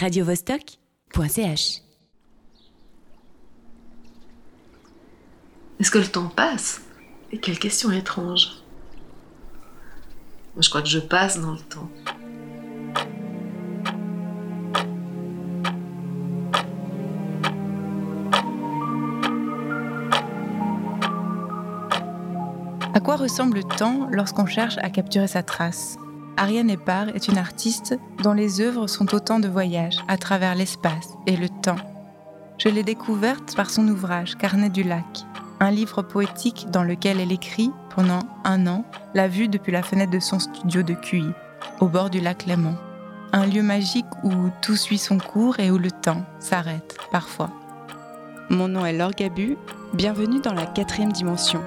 radiovostok.ch. Est-ce que le temps passe? Et quelle question étrange. Je crois que je passe dans le temps. À quoi ressemble le temps lorsqu'on cherche à capturer sa trace? Ariane Epar est une artiste dont les œuvres sont autant de voyages à travers l'espace et le temps. Je l'ai découverte par son ouvrage Carnet du lac, un livre poétique dans lequel elle écrit, pendant un an, la vue depuis la fenêtre de son studio de QI, au bord du lac Léman. Un lieu magique où tout suit son cours et où le temps s'arrête parfois. Mon nom est Laure Gabu, bienvenue dans la quatrième dimension.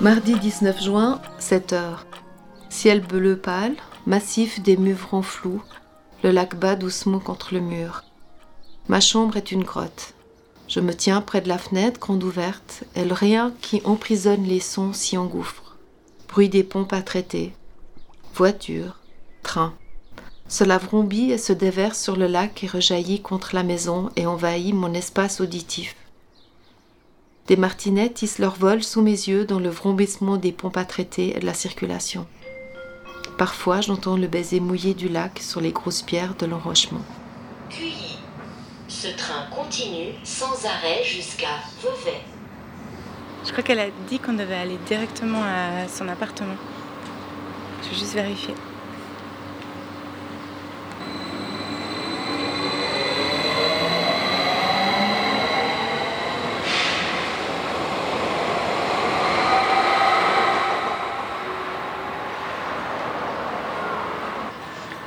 Mardi 19 juin, 7 heures. Ciel bleu pâle, massif des mûvrons flous, le lac bat doucement contre le mur. Ma chambre est une grotte. Je me tiens près de la fenêtre grande ouverte, et le rien qui emprisonne les sons s'y engouffre. Bruit des pompes à traiter. Voiture, train. Cela vrombit et se déverse sur le lac et rejaillit contre la maison et envahit mon espace auditif. Des martinets tissent leur vol sous mes yeux dans le vrombissement des pompes à traiter et de la circulation. Parfois, j'entends le baiser mouillé du lac sur les grosses pierres de l'enrochement. QI. Ce train continue sans arrêt jusqu'à Vevey. Je crois qu'elle a dit qu'on devait aller directement à son appartement. Je vais juste vérifier.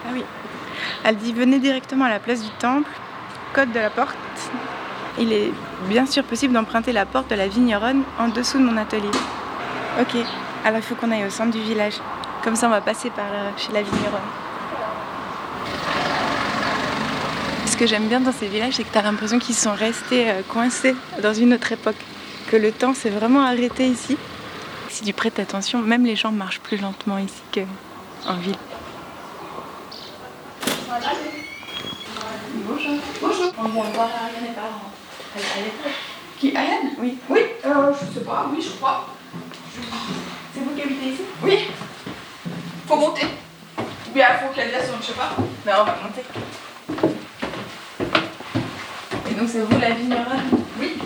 Ah oui. Elle dit venez directement à la place du temple, code de la porte. Il est bien sûr possible d'emprunter la porte de la vigneronne en dessous de mon atelier. Ok, alors il faut qu'on aille au centre du village. Comme ça, on va passer par chez la vigneronne. Ce que j'aime bien dans ces villages, c'est que tu as l'impression qu'ils sont restés euh, coincés dans une autre époque. Que le temps s'est vraiment arrêté ici. Si tu prêtes attention, même les gens marchent plus lentement ici qu'en ville. Bonjour. Bonjour. On vient voir parents. Qui Ariane Oui. Oui, euh, je sais pas, oui, je crois. C'est vous qui habitez ici Oui. Faut monter. Ou bien faut qu'elle descende, je sais pas. Non, on va monter. Et donc c'est vous la vigneronne Oui.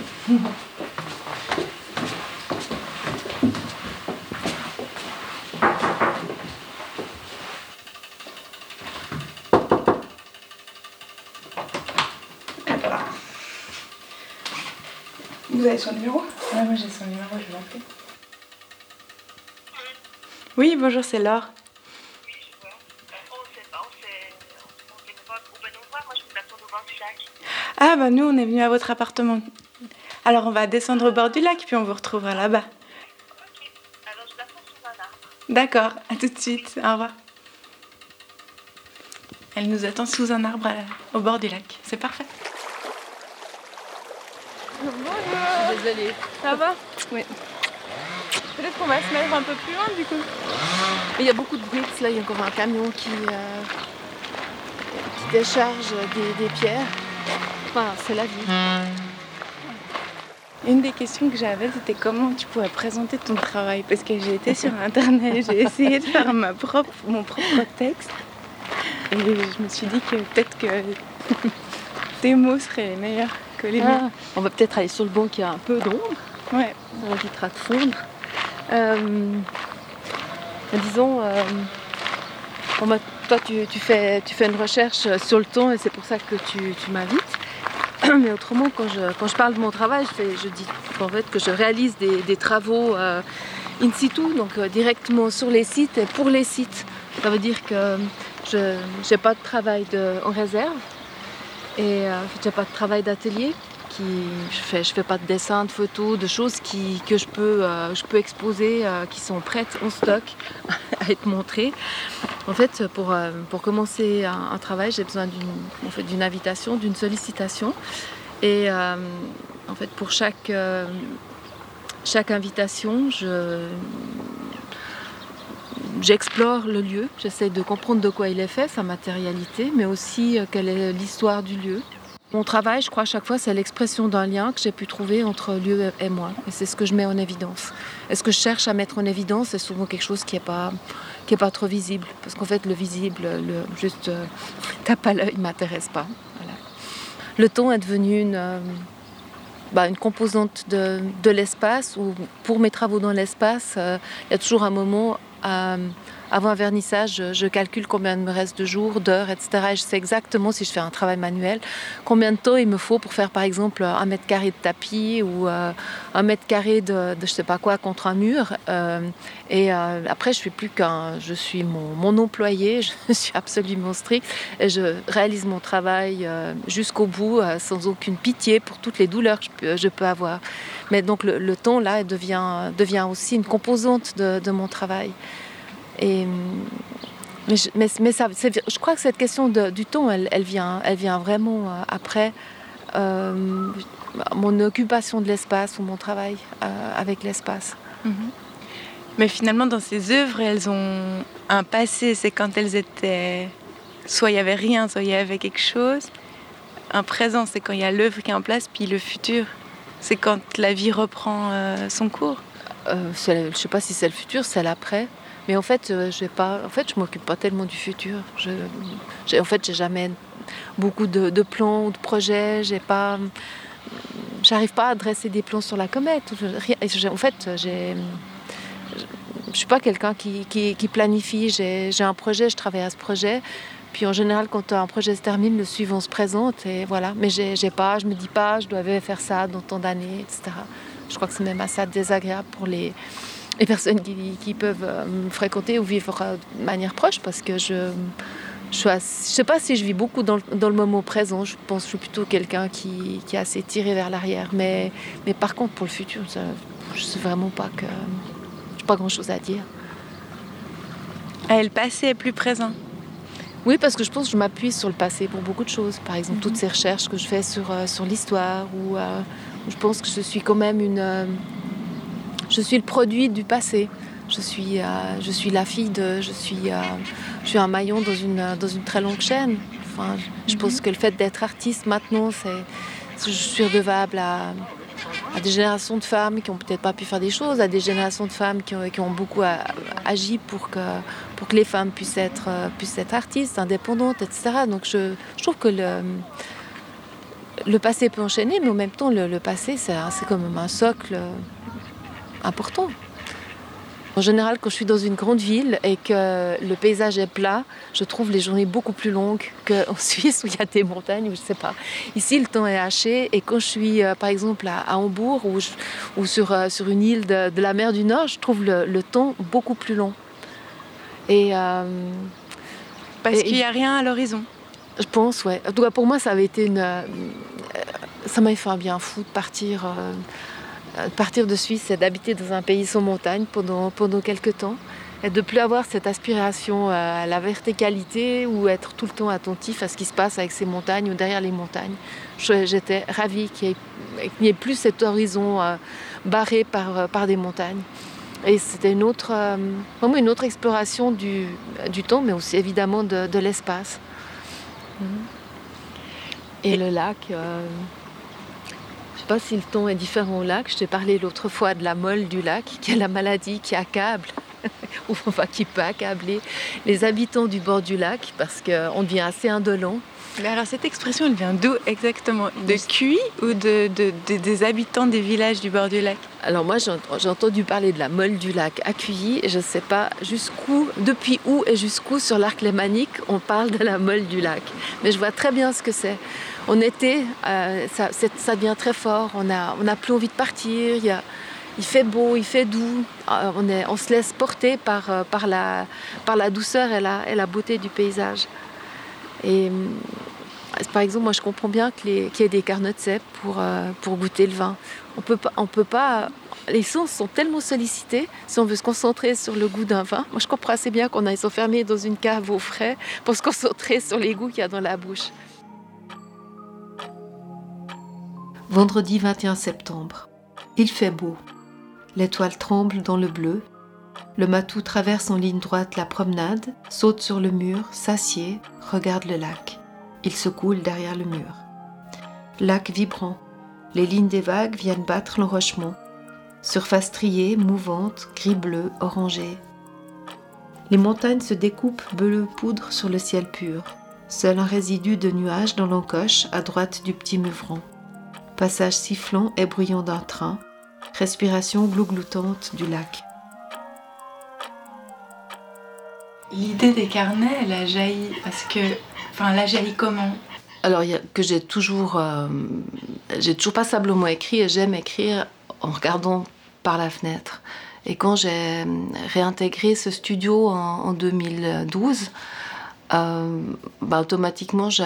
Vous avez son numéro? Ouais, moi j'ai son numéro, je vais l'appeler. Oui, bonjour, c'est Laure. Oui, je vois. On ne sait pas, on sait, on sait pas ben. Moi, je vous attends au bord du lac. Ah bah nous on est venu à votre appartement. Alors on va descendre au bord du lac puis on vous retrouvera là-bas. Ok. Alors, je vous attends sous un arbre. D'accord, à tout de suite, au revoir. Elle nous attend sous un arbre à- au bord du lac, c'est parfait. Désolée. Ça va Oui. Peut-être qu'on va se mettre un peu plus loin du coup. Il y a beaucoup de bruit. Là, il y a encore un camion qui, euh, qui décharge des, des pierres. Enfin, c'est la vie. Une des questions que j'avais, c'était comment tu pourrais présenter ton travail? Parce que j'ai été sur internet, j'ai essayé de faire ma propre, mon propre texte. Et je me suis dit que peut-être que tes mots seraient meilleurs que les miens. Ah, on va peut-être aller sur le banc qui a un peu d'ombre. Ouais. Ça évitera de fondre. Euh, disons, euh, bon, bah, toi tu, tu fais, tu fais une recherche sur le temps et c'est pour ça que tu, tu m'invites. Mais autrement, quand je, quand je parle de mon travail, je, fais- je dis en fait que je réalise des, des travaux euh, in situ, donc euh, directement sur les sites et pour les sites. Ça veut dire que je n'ai pas de travail de- en réserve et euh, je n'ai pas de travail d'atelier. Qui, je fais, je fais pas de dessins, de photos, de choses qui, que je peux, euh, je peux exposer, euh, qui sont prêtes en stock à être montrées. En fait, pour, pour commencer un, un travail, j'ai besoin d'une en fait, d'une invitation, d'une sollicitation. Et en fait, pour chaque, chaque invitation, je, j'explore le lieu, j'essaie de comprendre de quoi il est fait, sa matérialité, mais aussi euh, quelle est l'histoire du lieu. Mon travail, je crois, à chaque fois, c'est l'expression d'un lien que j'ai pu trouver entre lieu et moi. Et c'est ce que je mets en évidence. Et ce que je cherche à mettre en évidence, c'est souvent quelque chose qui n'est pas, trop visible. Parce qu'en fait, le visible, le, juste euh, tape à l'œil, ne m'intéresse pas. Le ton est devenu une, euh, bah, composante de, de l'espace, où pour mes travaux dans l'espace, euh, il y a toujours un moment à avant un vernissage, je, calcule combien il me reste de jours, d'heures, etc. Et je sais exactement si je fais un travail manuel, combien de temps il me faut pour faire par exemple un mètre carré de tapis ou euh, un mètre carré de, de je sais pas quoi contre un mur. Euh, et euh, après, je suis plus qu'un, je suis mon, employé, je suis absolument strict et je réalise mon travail jusqu'au bout sans aucune pitié pour toutes les douleurs que je peux, avoir. Mais donc le, temps là devient, aussi une composante de mon travail. Et, mais, je, mais, mais ça, je crois que cette question de, du ton, elle, elle, vient, elle vient vraiment euh, après euh, mon occupation de l'espace ou mon travail euh, avec l'espace. Mm -hmm. Mais finalement, dans ces œuvres, elles ont un passé. C'est quand elles étaient. Soit il n'y avait rien, soit il y avait quelque chose. Un présent, c'est quand il y a l'œuvre qui est en place, puis le futur, c'est quand la vie reprend euh, son cours. je ne sais pas si c'est le futur, c'est l'après. Mais en fait, euh, j'ai pas, en fait, je m'occupe pas tellement du futur. Je, en fait, j'ai jamais beaucoup de, plans ou de projets. J'ai pas, j'arrive pas à dresser des plans sur la comète. Je, en fait, j'ai, je suis pas quelqu'un qui, planifie. J'ai un projet, je travaille à ce projet. Puis en général, quand un projet se termine, le suivant se présente et voilà. Mais j'ai pas, je me dis pas, je dois faire ça dans tant d'années, etc. Je crois que c'est même assez désagréable pour les les personnes qui, qui peuvent euh, me fréquenter ou vivre euh, de manière proche parce que je je ne sais pas si je vis beaucoup dans le, dans le moment présent. Je pense que je suis plutôt quelqu'un qui, qui est assez tiré vers l'arrière. Mais, mais par contre, pour le futur, ça, je ne sais vraiment pas que je n'ai pas grand-chose à dire. Ah, le passé est plus présent Oui, parce que je pense que je m'appuie sur le passé pour beaucoup de choses. Par exemple, mm -hmm. toutes ces recherches que je fais sur, euh, sur l'histoire, ou euh, je pense que je suis quand même une... Euh, je suis le produit du passé. Je suis, euh, je suis la fille de. Je suis, euh, je suis un maillon dans une, dans une très longue chaîne. Enfin, je, mm -hmm. pense que le fait d'être artiste maintenant, c'est. Je suis redevable à, à, des générations de femmes qui ont peut-être pas pu faire des choses, à des générations de femmes qui ont, qui ont beaucoup à, agi pour que, pour que les femmes puissent être, euh, puissent être artistes, indépendantes, etc. Donc je, je trouve que le, le passé peut enchaîner, mais en même temps, le, le passé, c'est quand même un socle important. En général, quand je suis dans une grande ville et que le paysage est plat, je trouve les journées beaucoup plus longues qu'en Suisse où il y a des montagnes, ou je sais pas. Ici, le temps est haché et quand je suis, euh, par exemple, à, Hambourg ou, je, ou sur, euh, sur une île de, de, la mer du Nord, je trouve le, le temps beaucoup plus long. Et euh, parce qu'il n'y a rien à l'horizon. Je pense, ouais. En tout cas, pour moi, ça avait été une, ça m'avait fait un bien fou de partir. Euh, partir de Suisse, c'est d'habiter dans un pays sans montagne pendant, pendant quelques temps et de plus avoir cette aspiration à la verticalité ou être tout le temps attentif à ce qui se passe avec ces montagnes ou derrière les montagnes. J'étais ravie qu'il n'y ait, plus cet horizon euh, barré par, par des montagnes. Et c'était une autre, euh, vraiment une autre exploration du, du temps, mais aussi évidemment de, l'espace. Et, le lac. Euh, pas si le ton est différent au lac. Je t'ai parlé l'autre fois de la molle du lac, qui est la maladie qui accable, ou enfin qui peut accabler les habitants du bord du lac, parce qu'on devient assez indolent. Mais alors cette expression, elle vient d'où exactement? De Cuy ou de, de, de, des habitants des villages du bord du lac? Alors moi, j'ai entendu parler de la molle du lac à et je ne sais pas jusqu'où, depuis où et jusqu'où sur l'arc lémanique on parle de la molle du lac. Mais je vois très bien ce que c'est en été, euh, ça, ça, devient très fort. On n'a on a plus envie de partir. Il, y a, il, fait beau, il fait doux. Euh, on, est, on se laisse porter par, euh, par, la, par la douceur et la, et la beauté du paysage. Et par exemple, moi je comprends bien qu'il qu y ait des carnets de cèpe pour, euh, pour goûter le vin. On peut pas, on peut pas, les sens sont tellement sollicités si on veut se concentrer sur le goût d'un vin. Moi je comprends assez bien qu'on aille s'enfermer dans une cave au frais pour se concentrer sur les goûts qu'il y a dans la bouche. Vendredi 21 septembre. Il fait beau. L'étoile tremble dans le bleu. Le matou traverse en ligne droite la promenade, saute sur le mur, s'assied, regarde le lac. Il se coule derrière le mur. Lac vibrant. Les lignes des vagues viennent battre l'enrochement. Surface triée, mouvante, gris-bleu, orangé. Les montagnes se découpent bleu poudre sur le ciel pur. Seul un résidu de nuages dans l'encoche à droite du petit Meuvron. Passage sifflant et bruyant d'un train. Respiration glougloutante du lac. L'idée des carnets, elle a jailli parce que. Enfin, a jailli comment Alors, y a- que j'ai toujours, euh, j'ai toujours passablement écrit et j'aime écrire en regardant par la fenêtre. Et quand j'ai euh, réintégré ce studio en, en 2012, euh, bah, automatiquement, je,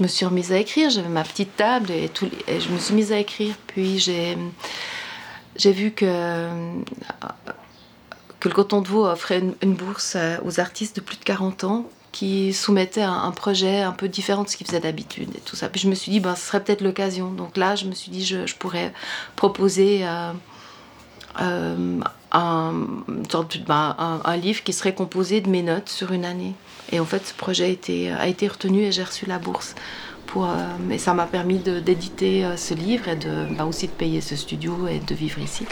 me suis remise à écrire. J'avais ma petite table et, tout, et je me suis mise à écrire. Puis j'ai, j'ai vu que, euh, que le Coton de Vaud offrait une, bourse aux artistes de plus de 40 ans qui soumettaient un, projet un peu différent de ce qu'ils faisaient d'habitude et tout ça. Puis je me suis dit, ben, ce serait peut-être l'occasion. Donc là, je me suis dit, je, je pourrais proposer euh, euh, ben, un, un livre qui serait composé de mes notes sur une année. Et en fait, ce projet a été, retenu et j'ai reçu la bourse. Pour, euh, et ça m'a permis d'éditer euh, ce livre et de, ben, aussi de payer ce studio et de vivre ici.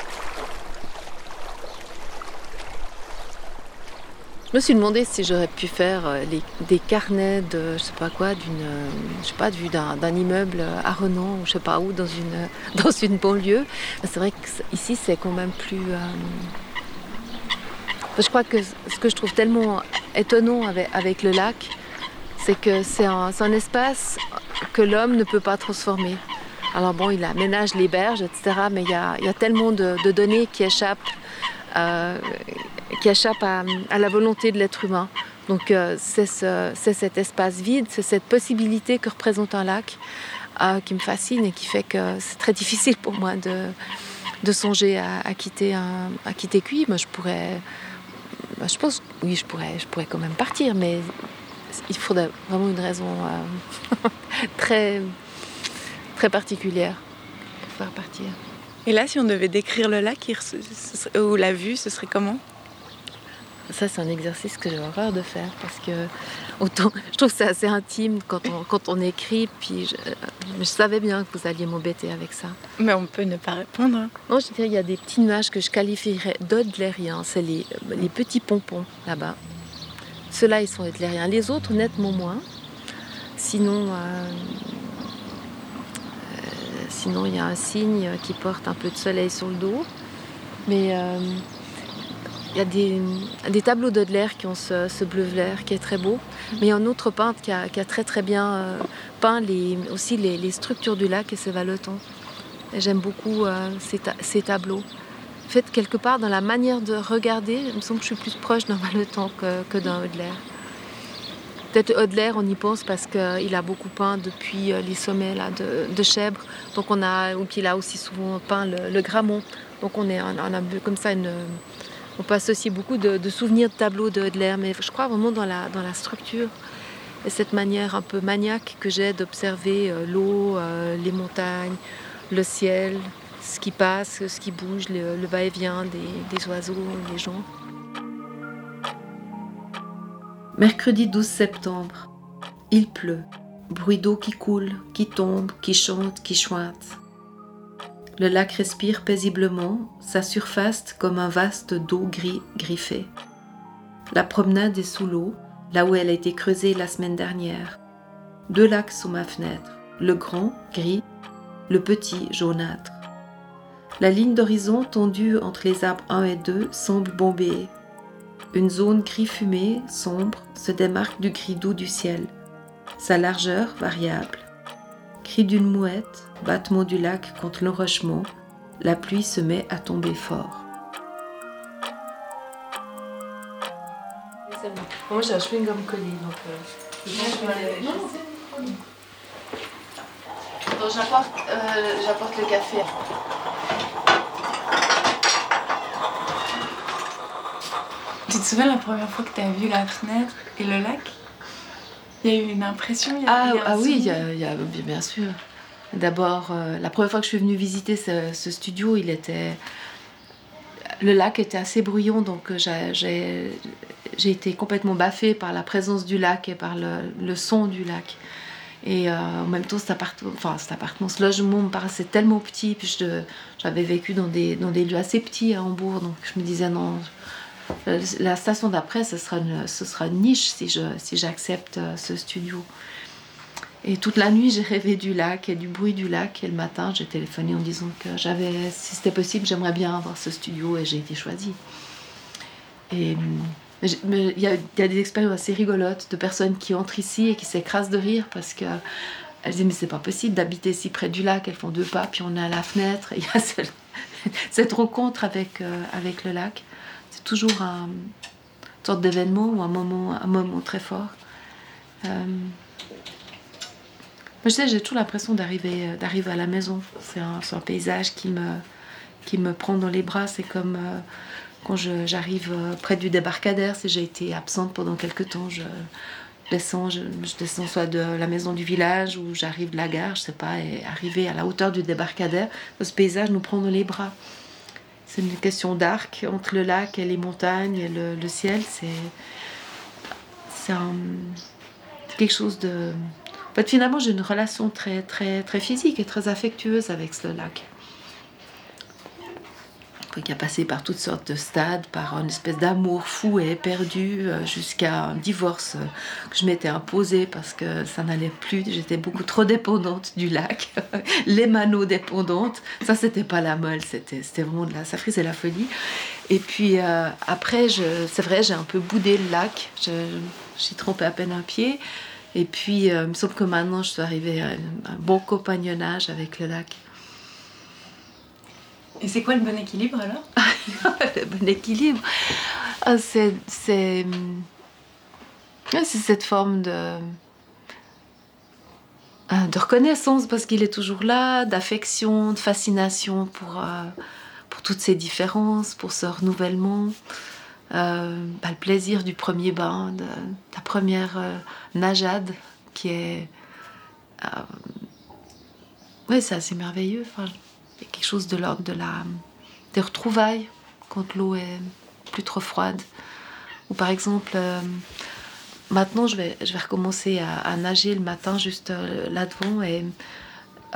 Je me suis demandé si j'aurais pu faire euh, des carnets de, je euh, je sais pas, d'un, immeuble à Renan ou je sais pas où, dans une, dans une banlieue. C'est vrai que c- ici, c'est quand même plus. euh, Je crois que ce que je trouve tellement étonnant avec, le lac, c'est que c'est un, c'est espace que l'homme ne peut pas transformer. Alors bon, il aménage les berges, etc., mais il y a, tellement de, données qui échappent, qui échappent à, la volonté de l'être humain. Donc euh, c'est ce- c'est cet espace vide, c'est cette possibilité que représente un lac euh, qui me fascine et qui fait que c'est très difficile pour moi de, songer à, quitter un, à quitter Cuy. Moi, je pourrais, bah, je pense, oui, je pourrais, je pourrais quand même partir, mais il faudrait vraiment une raison euh, très, très particulière pour faire partir. Et là, si on devait décrire le lac ou la vue, ce serait comment? Ça, c'est un exercice que j'ai horreur de faire parce que autant, je trouve que c'est assez intime quand on, quand on écrit. Puis je, je savais bien que vous alliez m'embêter avec ça. Mais on peut ne pas répondre. hein. Non, je dirais il y a des petits nuages que je qualifierais d'odlériens. C'est les, les petits pompons là-bas. Ceux-là, ils sont odlériens. Les autres, nettement moins. Sinon, euh, euh, sinon, il y a un cygne qui porte un peu de soleil sur le dos. Mais euh, il y a des, des tableaux d'Audelaire qui ont ce, ce bleu-vert qui est très beau. Mais il y a un autre peintre qui a, qui a très très bien euh, peint les, aussi les, les structures du lac et ses valletons. Et J'aime beaucoup euh, ces, ta- ces tableaux. En fait, quelque part, dans la manière de regarder, il me semble que je suis plus proche d'un Valetan que, que d'un Audelaire. Peut-être Audelaire, on y pense parce qu'il a beaucoup peint depuis euh, les sommets là, de, de Chèvre. Donc on a, ou qu'il a aussi souvent peint le, le Grammont. Donc on, est, on a un peu comme ça une, on peut associer beaucoup de, souvenirs de tableaux de Audelaire, mais je crois vraiment dans la, dans la structure et cette manière un peu maniaque que j'ai d'observer euh, l'eau, euh, les montagnes, le ciel, ce qui passe, ce qui bouge, le, le va-et-vient des, des oiseaux, des gens. Mercredi 12 septembre. Il pleut. Bruit d'eau qui coule, qui tombe, qui chante, qui chointe. Le lac respire paisiblement, sa surface comme un vaste dos gris griffé. La promenade est sous l'eau, là où elle a été creusée la semaine dernière. Deux lacs sous ma fenêtre, le grand, gris, le petit, jaunâtre. La ligne d'horizon tendue entre les arbres 1 et 2 semble bombée. Une zone gris fumé, sombre, se démarque du gris doux du ciel. Sa largeur variable. Cri d'une mouette, battement du lac contre l'enrochement, la pluie se met à tomber fort. Moi j'ai un chewing-gum collé donc. Donc j'apporte, euh, j'apporte le café. Tu te souviens la première fois que tu as vu la fenêtre et le lac? Il y a eu une impression il y a- Ah, il y a un ah oui, il y a, il y a- bien sûr. D'abord, euh, la première fois que je suis venue visiter ce, ce studio, il était. le lac était assez bruyant, donc euh, j'ai- été complètement baffée par la présence du lac et par le, le son du lac. Et euh, en même temps, cet appartement, enfin, cet appartement, ce logement me paraissait tellement petit. Puis j'avais vécu dans des, dans des lieux assez petits à Hambourg, donc je me disais non. Euh, La station d'après, ce sera une, niche si j'accepte euh, ce studio. Et toute la nuit, j'ai rêvé du lac et du bruit du lac. Et le matin, j'ai téléphoné en disant que j'avais, si c'était possible, j'aimerais bien avoir ce studio et j'ai été choisie. Et il y, a- des expériences assez rigolotes de personnes qui entrent ici et qui s'écrasent de rire parce que elles disent mais c'est pas possible d'habiter si près du lac. Elles font deux pas puis on est à la fenêtre. Et il y a cette, rencontre euh, avec le lac. Toujours un, une sorte d'événement ou un moment un moment très fort. Euh, je sais, j'ai toujours l'impression d'arriver, euh, d'arriver à la maison. C'est un, un paysage qui me, qui me prend dans les bras. C'est comme euh, quand j'arrive euh, près du débarcadère. Si j'ai été absente pendant quelques temps, je descends, je descends soit de la maison du village ou j'arrive de la gare, je sais pas, et arriver à la hauteur du débarcadère, ce paysage nous prend dans les bras. C'est une question d'arc entre le lac et les montagnes et le, ciel. C'est quelque chose de en fait, finalement, j'ai une relation très, très, très physique et très affectueuse avec ce lac. Qui a passé par toutes sortes de stades, par une espèce d'amour fou et éperdu, euh, jusqu'à un divorce euh, que je m'étais imposé parce que ça n'allait plus. J'étais beaucoup trop dépendante du lac, les manos dépendantes. Ça, c'était pas la molle, c'était vraiment de la, ça frisait la folie. Et puis euh, après, c'est vrai, j'ai un peu boudé le lac. J'y trempé à peine un pied. Et puis, il me semble que maintenant, je suis arrivée à un bon compagnonnage avec le lac. Et c'est quoi le bon équilibre alors le bon équilibre. Ah, c'est, c'est, cette forme de, ah, de reconnaissance parce qu'il est toujours là, d'affection, de fascination pour, euh, pour toutes ces différences, pour ce renouvellement. Euh, bah, le plaisir du premier bain, de, ta première euh, nageade qui est. Euh, ouais, c'est assez merveilleux. Quelque chose de l'ordre de la, des retrouvailles quand l'eau est plus trop froide. Ou par exemple, euh, maintenant je vais, je vais recommencer à, à nager le matin juste euh, là devant et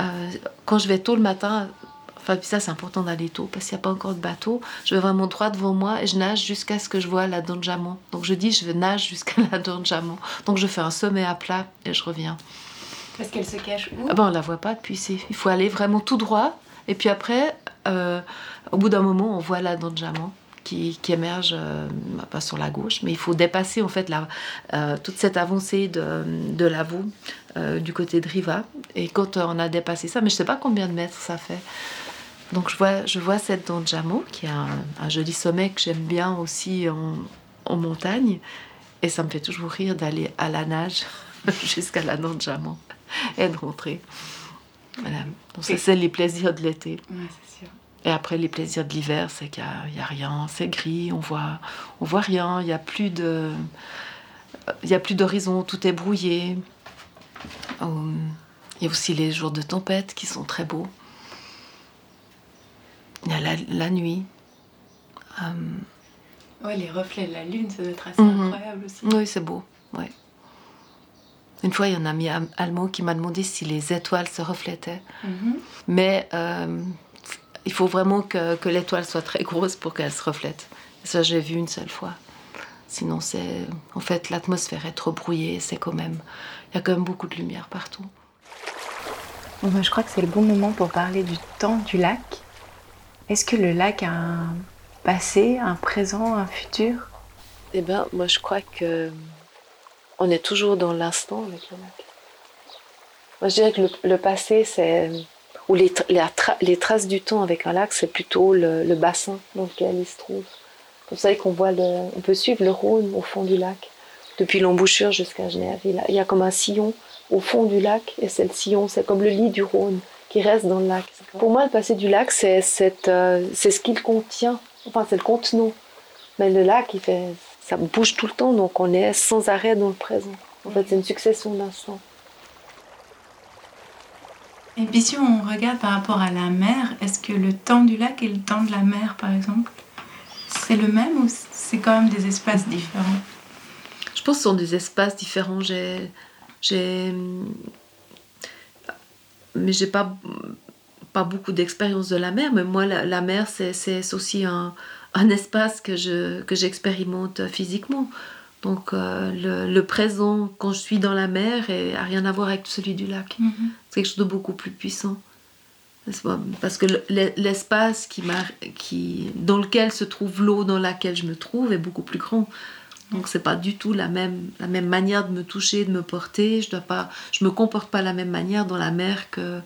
euh, quand je vais tôt le matin, enfin puis ça c'est important d'aller tôt parce qu'il n'y a pas encore de bateau, je vais vraiment droit devant moi et je nage jusqu'à ce que je vois la dent de Jamon. Donc je dis je vais nage jusqu'à la dent de Jamon. Donc je fais un sommet à plat et je reviens. Parce qu'elle se cache où? Ah ben, on la voit pas depuis. Il faut aller vraiment tout droit. Et puis après, euh, au bout d'un moment, on voit la dent de qui, émerge, euh, pas sur la gauche, mais il faut dépasser en fait euh, toute cette avancée de, de euh, du côté de Riva. Et quand on a dépassé ça, mais je sais pas combien de mètres ça fait. Donc je vois, cette dent de qui est un, joli sommet que j'aime bien aussi en, montagne. Et ça me fait toujours rire d'aller à la nage jusqu'à la dent de et de rentrer. Voilà. Donc ça, c'est les plaisirs de l'été. Ouais, c'est sûr. Et après, les plaisirs de l'hiver, c'est qu'il n'y a, rien, c'est gris, on voit, on voit rien, il n'y a plus de, il y a plus d'horizon, tout est brouillé. Hum, Il y a aussi les jours de tempête qui sont très beaux. Il y a la, la nuit. Ouais, les reflets de la lune, ça doit être assez Mhm. incroyable aussi. oui, c'est beau. Ouais. Une fois, il y a un ami am- allemand qui m'a demandé si les étoiles se reflétaient. Mhm. Mais euh, il faut vraiment que, que l'étoile soit très grosse pour qu'elle se reflète. Ça, j'ai vu une seule fois. Sinon, c'est en fait l'atmosphère est trop brouillée. C'est quand même, il y a quand même beaucoup de lumière partout. Bon, ben, je crois que c'est le bon moment pour parler du temps du lac. Est-ce que le lac a un passé, un présent, un futur? Eh ben, moi, je crois que on est toujours dans l'instant avec le lac. Moi, je dirais que le, le passé, c'est ou les, les, tra- les traces du temps avec un lac, c'est plutôt le, le bassin dans lequel il se trouve. Vous savez qu'on voit le, on peut suivre le Rhône au fond du lac, depuis l'embouchure jusqu'à Genève. Il, y a comme un sillon au fond du lac, et c'est le sillon, c'est comme le lit du Rhône qui reste dans le lac. Pour moi, le passé du lac, c'est euh, c'est ce qu'il contient. Enfin, c'est le contenant. Mais le lac, il fait, ça bouge tout le temps, donc on est sans arrêt dans le présent. En fait, c'est une succession d'instants. Et puis si on regarde par rapport à la mer, est-ce que le temps du lac est le temps de la mer par exemple C'est le même ou c'est quand même des espaces différents? Je pense que ce sont des espaces différents. J'ai, j'ai, mais j'ai pas pas beaucoup d'expérience de la mer. Mais moi, la, la mer, c'est, c'est aussi un, un espace que je que j'expérimente physiquement. Donc euh, le, le, présent quand je suis dans la mer n'a rien à voir avec celui du lac. Mhm. C'est quelque chose de beaucoup plus puissant. Parce que l'espace qui, qui, dans lequel se trouve l'eau dans laquelle je me trouve est beaucoup plus grand. Donc c'est pas du tout la même, la même manière de me toucher, de me porter. Je dois pas, je me comporte pas de la même manière dans la mer que,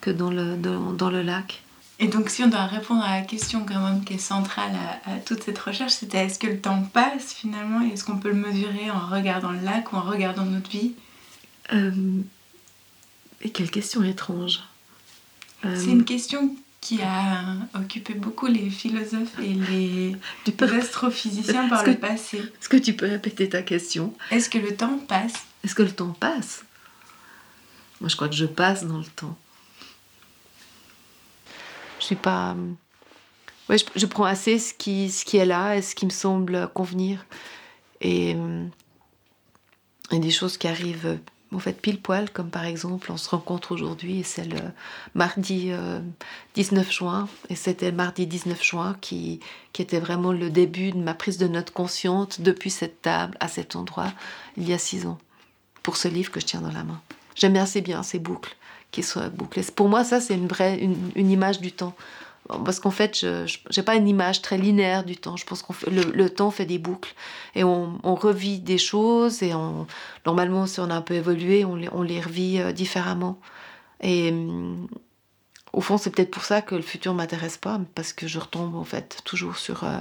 que dans, le, dans, dans le lac. Et donc, si on doit répondre à la question quand même qui est centrale à, à toute cette recherche, c'était est-ce que le temps passe finalement et est-ce qu'on peut le mesurer en regardant le lac ou en regardant notre vie? Euh, Et quelle question étrange. Euh, C'est une question qui a occupé beaucoup les philosophes et les, les astrophysiciens par le passé. Est-ce que tu peux répéter ta question? Est-ce que le temps passe? Est-ce que le temps passe? Moi, je crois que je passe dans le temps. Pas. Je, prends assez ce qui, est là et ce qui me semble convenir. Et, et des choses qui arrivent en fait pile poil, comme par exemple, on se rencontre aujourd'hui et c'est le mardi euh, 19 juin. Et c'était mardi 19 juin qui, était vraiment le début de ma prise de note consciente depuis cette table, à cet endroit, il y a six ans, pour ce livre que je tiens dans la main. J'aime assez bien ces boucles qui soient bouclées. Pour moi, ça, c'est une vraie une, une image du temps parce qu'en fait, je n'ai pas une image très linéaire du temps. Je pense que le, temps fait des boucles et on, on, revit des choses et normalement, si on a un peu évolué, on les, on revit euh, différemment. Et euh, au fond, c'est peut-être pour ça que le futur m'intéresse pas, parce que je retombe en fait toujours sur, euh,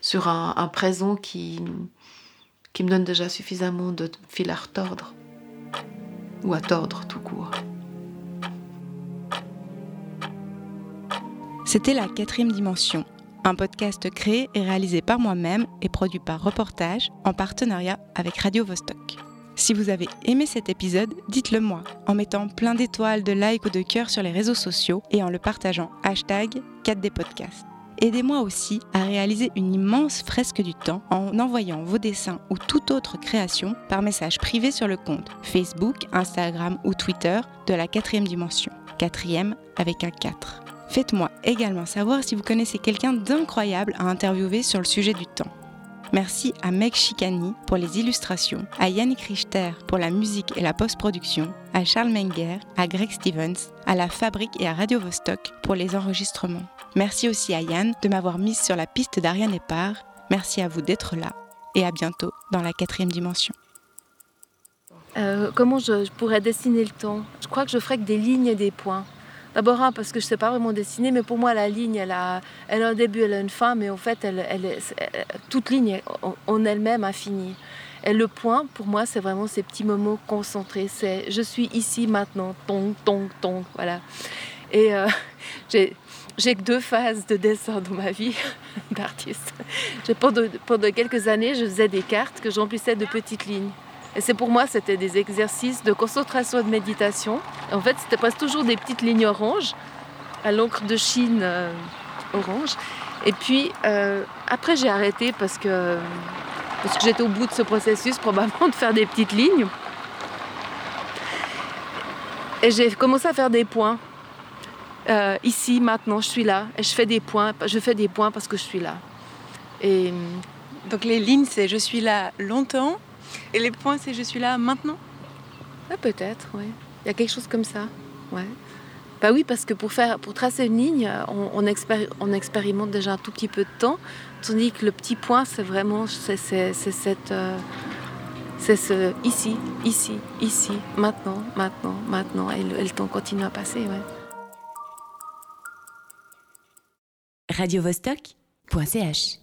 sur un, un, présent qui, qui me donne déjà suffisamment de fil à retordre ou à tordre tout court. C'était la quatrième dimension, un podcast créé et réalisé par moi-même et produit par Reportage en partenariat avec Radio Vostok. Si vous avez aimé cet épisode, dites-le moi en mettant plein d'étoiles, de likes ou de cœurs sur les réseaux sociaux et en le partageant hashtag 4D Podcast. Aidez-moi aussi à réaliser une immense fresque du temps en envoyant vos dessins ou toute autre création par message privé sur le compte Facebook, Instagram ou Twitter de la quatrième dimension. Quatrième avec un 4. Faites-moi également savoir si vous connaissez quelqu'un d'incroyable à interviewer sur le sujet du temps. Merci à Meg Chicani pour les illustrations, à Yannick Richter pour la musique et la post-production, à Charles Menger, à Greg Stevens, à La Fabrique et à Radio Vostok pour les enregistrements. Merci aussi à Yann de m'avoir mise sur la piste d'Ariane Epar. Merci à vous d'être là et à bientôt dans la quatrième dimension. Euh, comment je, je pourrais dessiner le temps? Je crois que je ferais que des lignes et des points. D'abord, un, parce que je ne sais pas vraiment dessiner, mais pour moi, la ligne, elle a, elle a un début, elle a une fin, mais en fait, elle, elle, toute ligne en elle-même infinie. Et le point, pour moi, c'est vraiment ces petits moments concentrés. C'est je suis ici maintenant, tong, tong, tong, voilà. Et euh, j'ai j'ai que deux phases de dessin dans ma vie d'artiste. Pendant, pendant quelques années, je faisais des cartes que j'emplissais de petites lignes. Et c'est pour moi, c'était des exercices de concentration et de méditation. En fait, c'était presque toujours des petites lignes oranges, à l'encre de Chine euh, orange. Et puis, euh, après, j'ai arrêté parce que, parce que j'étais au bout de ce processus, probablement, de faire des petites lignes. Et j'ai commencé à faire des points. Euh, ici, maintenant, je suis là. Et je fais des points. Je fais des points parce que je suis là. Et... Donc les lignes, c'est je suis là longtemps et les points, c'est je suis là maintenant? Ouais, Peut-être, oui. Il y a quelque chose comme ça. Ouais. Bah oui, parce que pour, faire, pour tracer une ligne, on, on, expéri on, expérimente déjà un tout petit peu de temps, tandis que le petit point, c'est vraiment c'est cette. Euh, c'est ce ici, ici, ici, maintenant, maintenant, maintenant. Et le, et le temps continue à passer, ouais. Radio -Vostok .ch